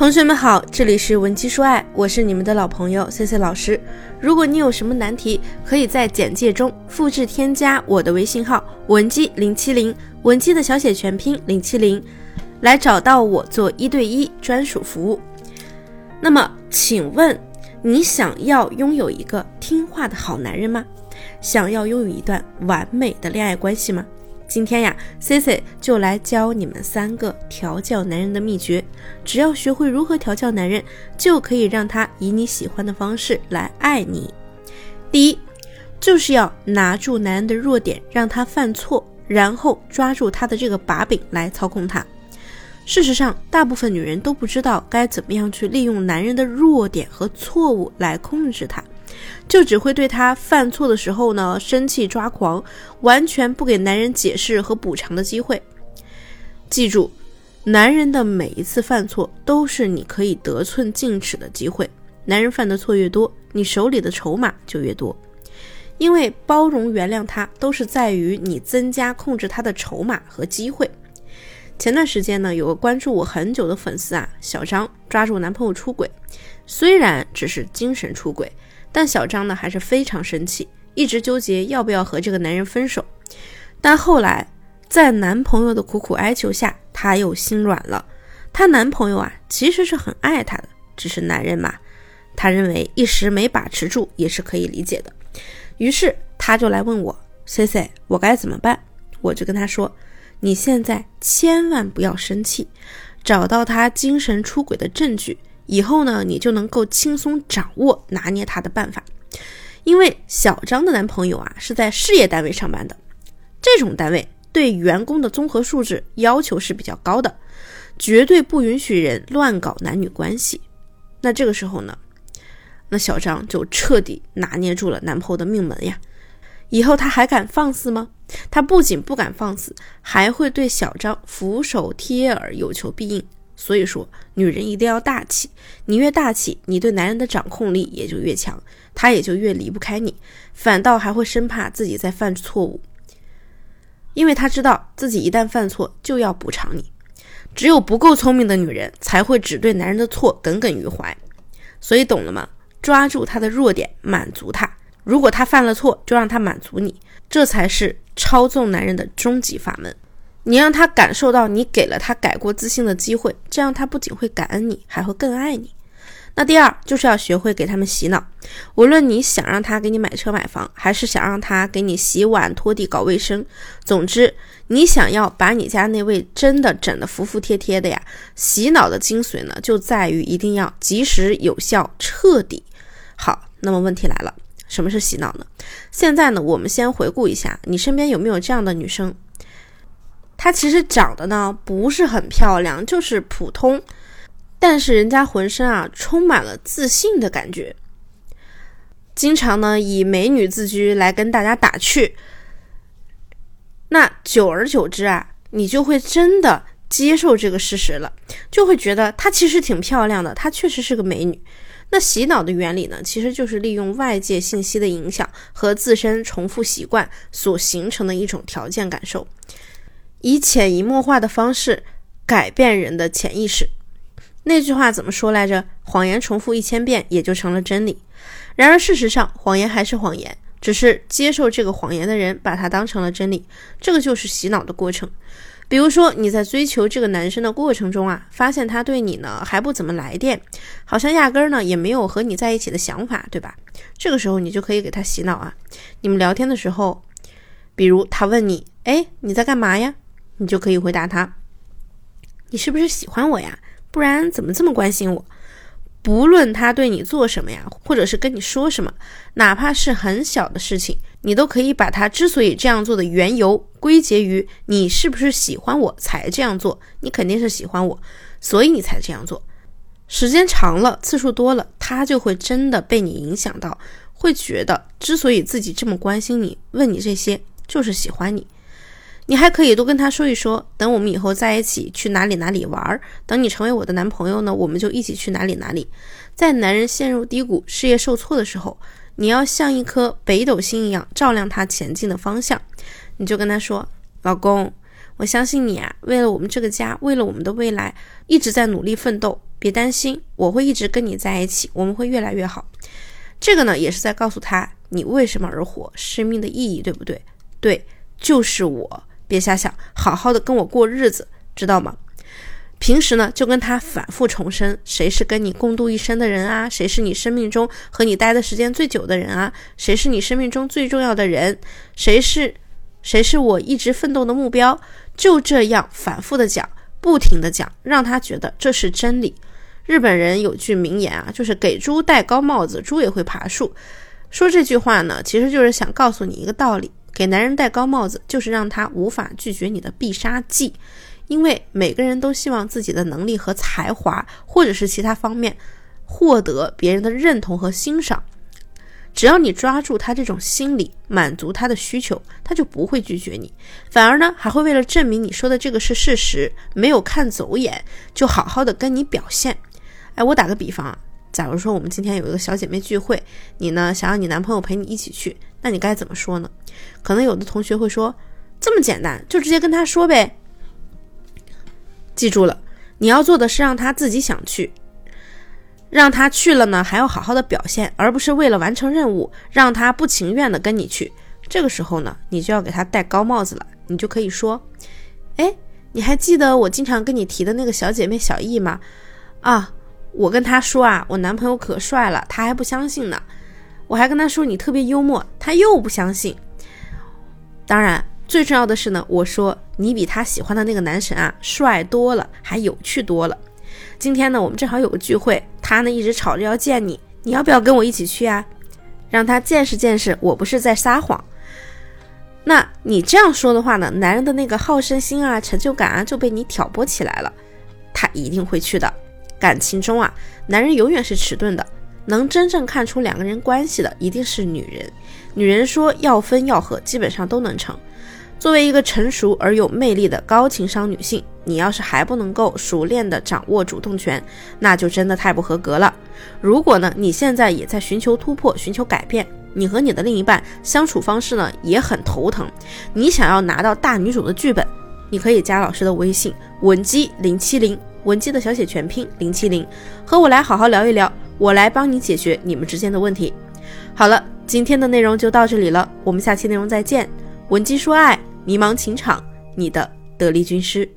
同学们好，这里是文姬说爱，我是你们的老朋友 C C 老师。如果你有什么难题，可以在简介中复制添加我的微信号文姬零七零，文姬的小写全拼零七零，来找到我做一对一专属服务。那么，请问你想要拥有一个听话的好男人吗？想要拥有一段完美的恋爱关系吗？今天呀，Cici 就来教你们三个调教男人的秘诀。只要学会如何调教男人，就可以让他以你喜欢的方式来爱你。第一，就是要拿住男人的弱点，让他犯错，然后抓住他的这个把柄来操控他。事实上，大部分女人都不知道该怎么样去利用男人的弱点和错误来控制他。就只会对他犯错的时候呢生气抓狂，完全不给男人解释和补偿的机会。记住，男人的每一次犯错都是你可以得寸进尺的机会。男人犯的错越多，你手里的筹码就越多。因为包容原谅他，都是在于你增加控制他的筹码和机会。前段时间呢，有个关注我很久的粉丝啊，小张抓住男朋友出轨，虽然只是精神出轨。但小张呢还是非常生气，一直纠结要不要和这个男人分手。但后来在男朋友的苦苦哀求下，她又心软了。她男朋友啊其实是很爱她的，只是男人嘛，她认为一时没把持住也是可以理解的。于是她就来问我：“C C，我该怎么办？”我就跟她说：“你现在千万不要生气，找到他精神出轨的证据。”以后呢，你就能够轻松掌握拿捏他的办法，因为小张的男朋友啊是在事业单位上班的，这种单位对员工的综合素质要求是比较高的，绝对不允许人乱搞男女关系。那这个时候呢，那小张就彻底拿捏住了男朋友的命门呀。以后他还敢放肆吗？他不仅不敢放肆，还会对小张俯首贴耳，有求必应。所以说，女人一定要大气。你越大气，你对男人的掌控力也就越强，他也就越离不开你，反倒还会生怕自己在犯错误，因为他知道自己一旦犯错就要补偿你。只有不够聪明的女人才会只对男人的错耿耿于怀。所以懂了吗？抓住他的弱点，满足他。如果他犯了错，就让他满足你，这才是操纵男人的终极法门。你让他感受到你给了他改过自新的机会，这样他不仅会感恩你，还会更爱你。那第二就是要学会给他们洗脑，无论你想让他给你买车买房，还是想让他给你洗碗拖地搞卫生，总之你想要把你家那位真的整得服服帖帖的呀，洗脑的精髓呢就在于一定要及时、有效、彻底。好，那么问题来了，什么是洗脑呢？现在呢，我们先回顾一下，你身边有没有这样的女生？她其实长得呢不是很漂亮，就是普通，但是人家浑身啊充满了自信的感觉，经常呢以美女自居来跟大家打趣。那久而久之啊，你就会真的接受这个事实了，就会觉得她其实挺漂亮的，她确实是个美女。那洗脑的原理呢，其实就是利用外界信息的影响和自身重复习惯所形成的一种条件感受。以潜移默化的方式改变人的潜意识。那句话怎么说来着？谎言重复一千遍也就成了真理。然而事实上，谎言还是谎言，只是接受这个谎言的人把它当成了真理。这个就是洗脑的过程。比如说你在追求这个男生的过程中啊，发现他对你呢还不怎么来电，好像压根儿呢也没有和你在一起的想法，对吧？这个时候你就可以给他洗脑啊。你们聊天的时候，比如他问你：“哎，你在干嘛呀？”你就可以回答他：“你是不是喜欢我呀？不然怎么这么关心我？不论他对你做什么呀，或者是跟你说什么，哪怕是很小的事情，你都可以把他之所以这样做的缘由归结于你是不是喜欢我才这样做。你肯定是喜欢我，所以你才这样做。时间长了，次数多了，他就会真的被你影响到，会觉得之所以自己这么关心你，问你这些，就是喜欢你。”你还可以多跟他说一说，等我们以后在一起去哪里哪里玩儿，等你成为我的男朋友呢，我们就一起去哪里哪里。在男人陷入低谷、事业受挫的时候，你要像一颗北斗星一样照亮他前进的方向。你就跟他说：“老公，我相信你啊，为了我们这个家，为了我们的未来，一直在努力奋斗。别担心，我会一直跟你在一起，我们会越来越好。这个呢，也是在告诉他你为什么而活，生命的意义，对不对？对，就是我，别瞎想，好好的跟我过日子，知道吗？平时呢，就跟他反复重申，谁是跟你共度一生的人啊？谁是你生命中和你待的时间最久的人啊？谁是你生命中最重要的人？谁是，谁是我一直奋斗的目标？就这样反复的讲，不停的讲，让他觉得这是真理。日本人有句名言啊，就是给猪戴高帽子，猪也会爬树。说这句话呢，其实就是想告诉你一个道理：给男人戴高帽子，就是让他无法拒绝你的必杀技。因为每个人都希望自己的能力和才华，或者是其他方面，获得别人的认同和欣赏。只要你抓住他这种心理，满足他的需求，他就不会拒绝你，反而呢，还会为了证明你说的这个是事实，没有看走眼，就好好的跟你表现。哎，我打个比方啊，假如说我们今天有一个小姐妹聚会，你呢想让你男朋友陪你一起去，那你该怎么说呢？可能有的同学会说，这么简单，就直接跟他说呗。记住了，你要做的是让他自己想去，让他去了呢，还要好好的表现，而不是为了完成任务让他不情愿的跟你去。这个时候呢，你就要给他戴高帽子了，你就可以说，哎，你还记得我经常跟你提的那个小姐妹小易吗？啊。我跟他说啊，我男朋友可帅了，他还不相信呢。我还跟他说你特别幽默，他又不相信。当然，最重要的是呢，我说你比他喜欢的那个男神啊帅多了，还有趣多了。今天呢，我们正好有个聚会，他呢一直吵着要见你，你要不要跟我一起去啊？让他见识见识我不是在撒谎。那你这样说的话呢，男人的那个好胜心啊、成就感啊就被你挑拨起来了，他一定会去的。感情中啊，男人永远是迟钝的，能真正看出两个人关系的一定是女人。女人说要分要合，基本上都能成。作为一个成熟而有魅力的高情商女性，你要是还不能够熟练的掌握主动权，那就真的太不合格了。如果呢，你现在也在寻求突破、寻求改变，你和你的另一半相处方式呢也很头疼，你想要拿到大女主的剧本，你可以加老师的微信文姬零七零。文姬的小写全拼零七零，和我来好好聊一聊，我来帮你解决你们之间的问题。好了，今天的内容就到这里了，我们下期内容再见。文姬说爱，迷茫情场，你的得力军师。